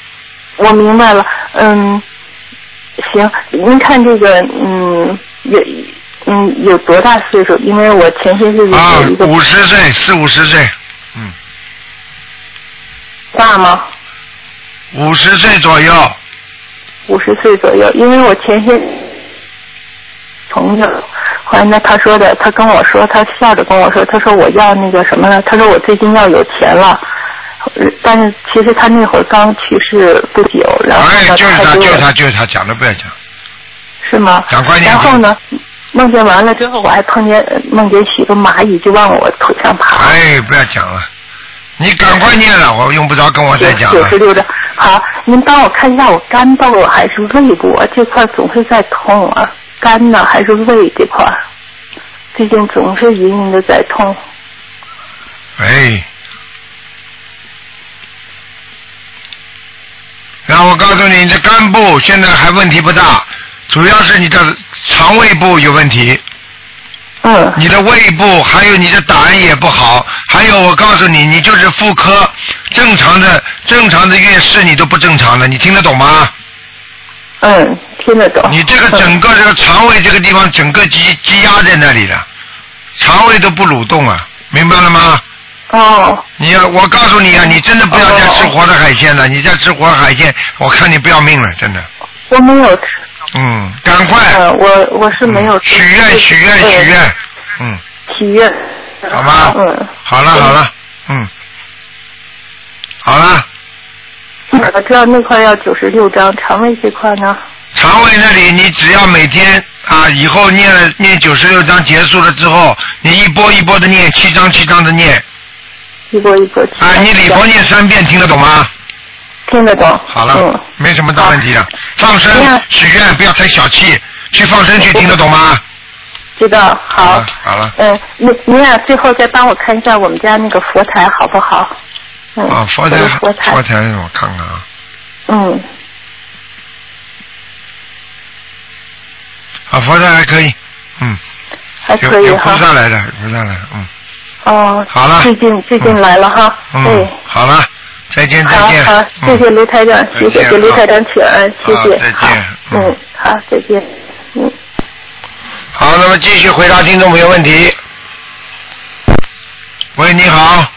我明白了，嗯，行，您看这个，嗯，有，嗯，有多大岁数？因为我前些日子啊五十岁，四五十岁，嗯大吗？五十岁左右。五十岁左右，因为我前些朋友，后来呢，他说的，他跟我说，他笑着跟我说，他说我要那个什么了，他说我最近要有钱了，呃但是其实他那会儿刚去世不久，然后哎，就是他，就就是他，就是他，讲都不要讲。是吗？赶快念然后呢，梦见完了之后，我还碰见呃梦见许多蚂蚁就往我腿上爬。哎，不要讲了，你赶快念了，我用不着跟我再讲了九十。六张。好，您帮我看一下我肝部还是胃部啊？这块总是在痛啊，肝呢还是胃这块？最近总是隐隐的在痛。哎，让我告诉你，你的肝部现在还问题不大，主要是你的肠胃部有问题。嗯。你的胃部还有你的胆也不好，还有我告诉你，你就是妇科正常的正常的月事你都不正常的，你听得懂吗？嗯，听得懂。你这个整个这个肠胃这个地方整个积积压在那里了，肠胃都不蠕动啊，明白了吗？哦。你要我告诉你啊，你真的不要再吃活的海鲜了，你再吃活的海鲜，我看你不要命了，真的。我没有吃。嗯，赶快。呃，我我是没有。许愿许愿许愿，嗯，许愿。好吗。嗯。好了好了，嗯，好了，我知道那块要九十六张，肠胃这块呢？肠胃那里你只要每天啊，以后念了念九十六章结束了之后，你一波一波的念，七章七章的念。一波一波。啊，你礼佛念三遍，听得懂吗？听得懂。好了，嗯没什么大问题的。放生许愿不要太小气，去放生去，听得懂吗？知道，好。好了。嗯，您您俩最后再帮我看一下我们家那个佛台好不好？嗯。啊，佛台佛台。佛台我看看啊，嗯，啊佛台还可以，嗯，还可以有有菩。萨来的，有菩萨来，嗯哦。好了最近最近来了哈。嗯对。，好了，再见再好见，好，谢谢卢台长，谢谢给卢台长请安，谢谢。好再见嗯，好，再见。嗯。好，那么继续回答听众朋友问题。喂，你好。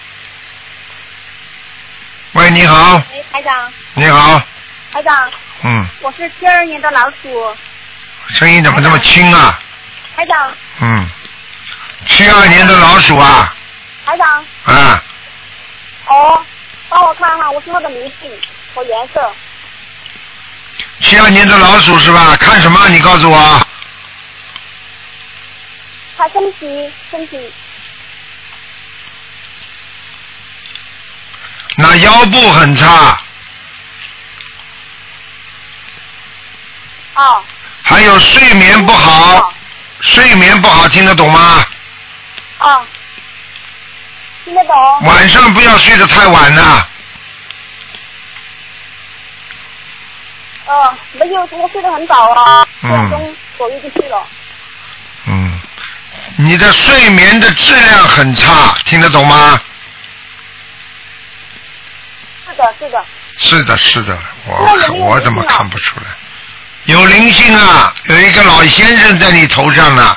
喂，你好，喂，台长，你好，台长，嗯，我是七二年的老鼠，声音怎么这么轻啊？台长，嗯，七二年的老鼠啊，台长，啊，哦，帮我看看我身上的灵性和颜色，七二年的老鼠是吧？看什么？你告诉我。看身体，身体，那腰部很差，哦，还有睡眠不好，睡眠不好听得懂吗？哦，听得懂，晚上不要睡得太晚了。哦，没有，我睡得很早啊，嗯。钟左右就睡了，嗯，你的睡眠的质量很差，听得懂吗？是的，是的，是的，是的，我我怎么看不出来？有灵性啊，有一个老先生在你头上呢，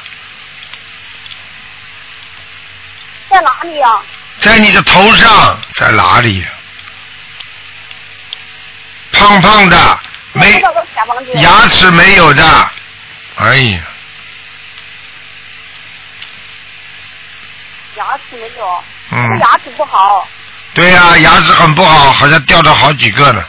在哪里啊？在你的头上，在哪里？胖胖的，没？牙齿没有的，哎呀，牙齿没有，嗯。这牙齿不好，对呀、牙齿很不好，好像掉了好几个呢。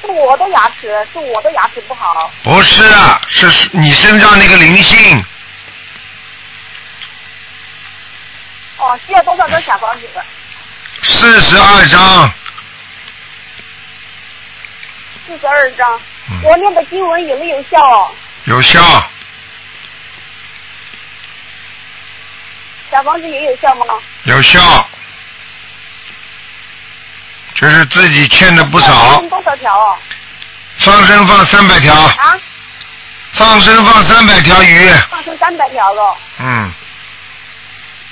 是我的牙齿，是我的牙齿不好，不是啊，是是你身上那个灵性，哦，需要多少张小房子？四十二张，四十二张。嗯我念的经文有没有效哦？有效，小房子也有效吗？有效，就是自己欠的不少念，多少条哦？放生放三百条，啊，放生放三百条鱼，放生三百条了。嗯，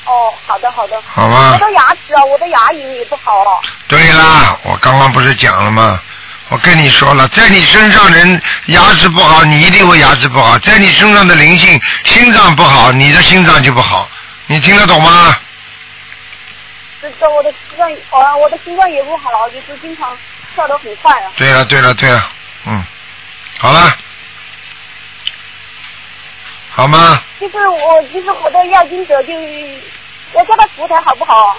哦，好的好的。好吗我的牙齿啊，我的牙龈也不好了。对啦，我刚刚不是讲了吗？我跟你说了，在你身上人牙齿不好，你一定会牙齿不好；在你身上的灵性心脏不好，你的心脏就不好。你听得懂吗？这这我的心脏，哦，我的心脏也不好，就是经常跳得很快啊。对了，对了，对了，嗯，好了，好吗？就是我，就是我的要经者就，我家的福台好不好？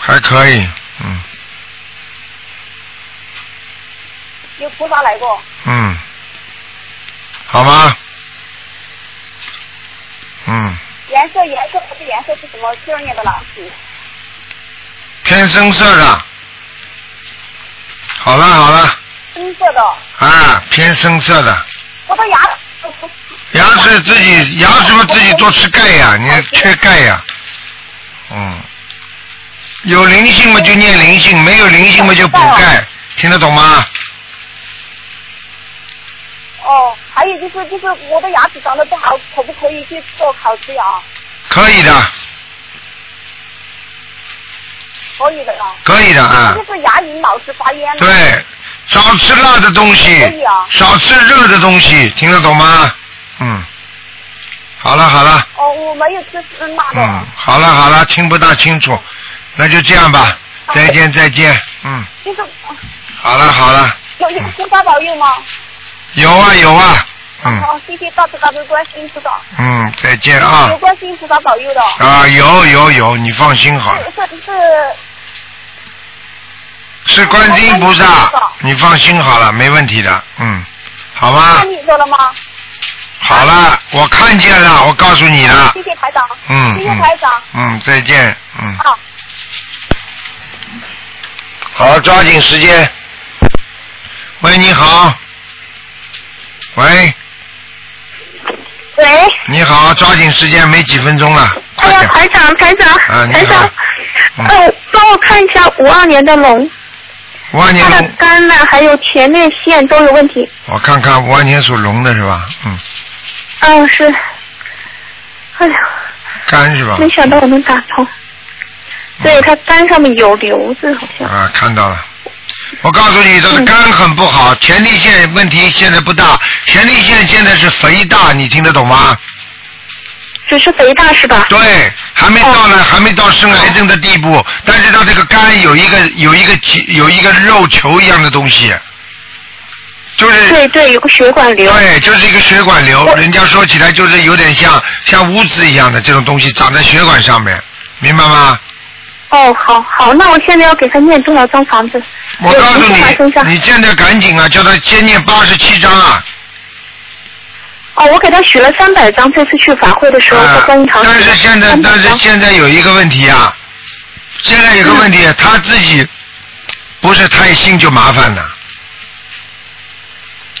还可以，嗯有菩萨来过。嗯，好吗？嗯，颜色颜色我的颜色是什么？七二年的老鼠。偏深色的。好了好了，深色的。啊，偏深色的，我的牙牙齿自己牙齿嘛自己多吃钙呀，你缺钙呀，嗯，有灵性嘛就念灵性，没有灵性嘛就补钙，听得懂吗？哦，还有就是就是我的牙齿长得不好，可不可以去做烤瓷牙？可以的，可以的啊。可以的啊就是牙龈老是发炎。对，少吃辣的东西可以啊，少吃热的东西，听得懂吗？嗯，好了好了，哦，我没有吃吃辣的。嗯，好了好了，听不大清楚，那就这样吧，再见再见，嗯，就是好了好了，有有菩萨保佑吗？有啊有啊，嗯。好，谢谢大慈大悲观世音菩萨。嗯，再见啊。有观世音菩萨保佑的。啊，有有有，你放心好了，是是是，是观世音菩萨，你放心好了，没问题的，嗯，好吗？看？你说了吗？好了，我看见了，我告诉你了谢，谢台长。嗯谢谢台长。嗯，再见，嗯，好。好，抓紧时间。喂，你好。喂，喂，你好，抓紧时间，没几分钟了，哎呀，台长，台长，啊台长，呃，帮我看一下五二年的龙，五二年他的龙，肝呢，还有前列腺都有问题。我看看五二年属龙的是吧？嗯，嗯，是。哎呀，肝是吧？没想到我能打通。对他肝上面有瘤子，好像。啊，看到了。我告诉你，这个肝很不好，前列腺问题现在不大，前列腺现在是肥大，你听得懂吗？只是肥大是吧？对，还没到哦呢，还没到生癌症的地步，但是他这个肝有一个有一个有一个肉球一样的东西，就是对对，有个血管瘤。对，就是一个血管瘤，人家说起来就是有点像像污渍一样的这种东西长在血管上面，明白吗？哦，好好，那我现在要给他念多少张房子？我告诉你，你现在赶紧啊，叫他先念八十七张啊。哦，我给他许了三百张，这次去法会的时候但是现在，但是现在有一个问题啊，现在有个问题，他自己不是太信就麻烦了。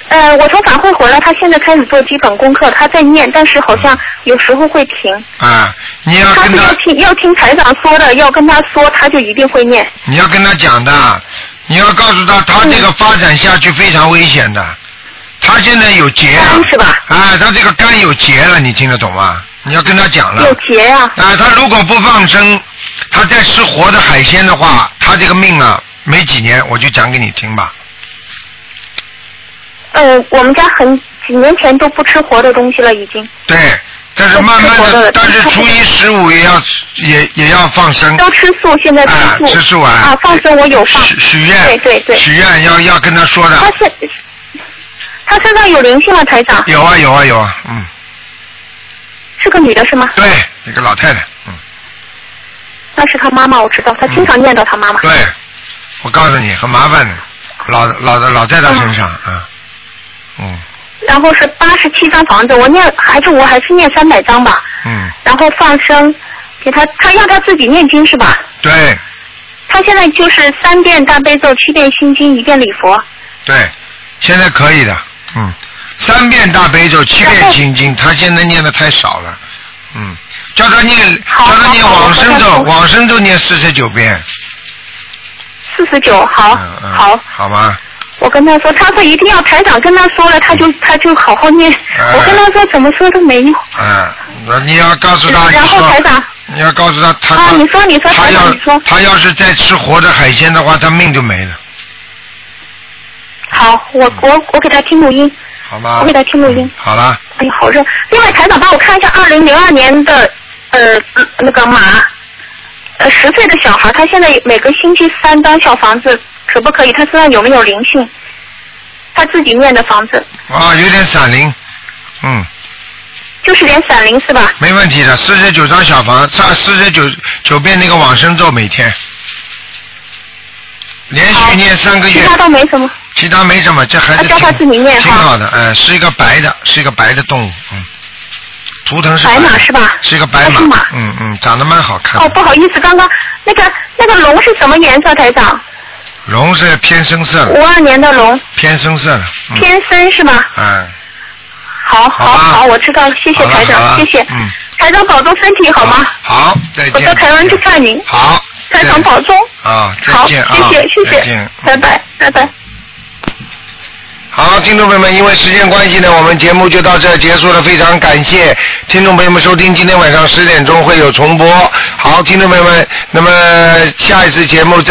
呃，我从法会回来，他现在开始做基本功课，他在念，但是好像有时候会停。啊，你要跟他是要听要听台长说的，要跟他说，他就一定会念。你要跟他讲的，你要告诉他，他这个发展下去非常危险的。他现在有结了，是吧？啊，他这个肝有结了，你听得懂吗？你要跟他讲了。有结啊。啊，他如果不放生，他再吃活的海鲜的话，他这个命啊，没几年，我就讲给你听吧。呃，我们家很几年前都不吃活的东西了，已经对，但是慢慢的的，但是初一十五也要也也要放生。都吃素，现在吃啊素。吃素啊啊，放生我有放。许许愿，对对对。许愿要要跟他说的。他身他身上有灵性吗，台长？有啊有啊有啊，嗯，是个女的是吗？对，一个老太太，嗯，那是他妈妈，我知道，他经常念叨他妈妈。对，我告诉你很麻烦的，老老的老在他身上啊，嗯然后是八十七张房子，我念还是我还是念三百张吧，嗯，然后放生，给他他让他自己念经是吧？对。他现在就是三遍大悲咒，七遍心经，一遍礼佛。对，现在可以的，嗯，三遍大悲咒，七遍心经，他现在念的太少了，嗯，叫他念叫他念往生咒，往生咒念四十九遍，四十九，好，嗯嗯，好，好吗？我跟他说，他说一定要台长跟他说了，他就他就好好念。哎我跟他说怎么说都没用。嗯，那你要告诉他，然后台长，你要告诉他，他啊，你说你说他台长要你说，他要是再吃活的海鲜的话，他命就没了，好，我我我给他听录音，好吗我给？他听录音。好了，哎呀，好热！另外，台长帮我看一下二零零二年的呃那个马，呃十岁的小孩，他现在每个星期三张小房子，可不可以？他身上有没有灵性？他自己念的房子，啊，有点闪灵，嗯，就是连闪灵是吧？没问题的，四十九张小房，差四十九九遍那个往生咒每天，连续念三个月，其他都没什么。其他没什么，这孩子啊叫他挺自己念挺好的，嗯，是一个白的，是一个白的动物，嗯，图腾是白马是吧是一个白马，嗯嗯，长得蛮好看哦，不好意思，刚刚那个那个龙是什么颜色，台长？龙是偏深色的，五二年的龙，偏深色的，嗯，偏深是吗？嗯，好好好，我知道，谢谢台长，谢谢。嗯，台长保重身体好吗？好，再见。我到台湾去看您。好，台长保重。啊，再见啊，谢谢谢谢再见，，拜拜拜拜。好，听众朋友们，因为时间关系呢，我们节目就到这结束了。非常感谢听众朋友们收听，今天晚上十点钟会有重播。好，听众朋友们，那么下一次节目再。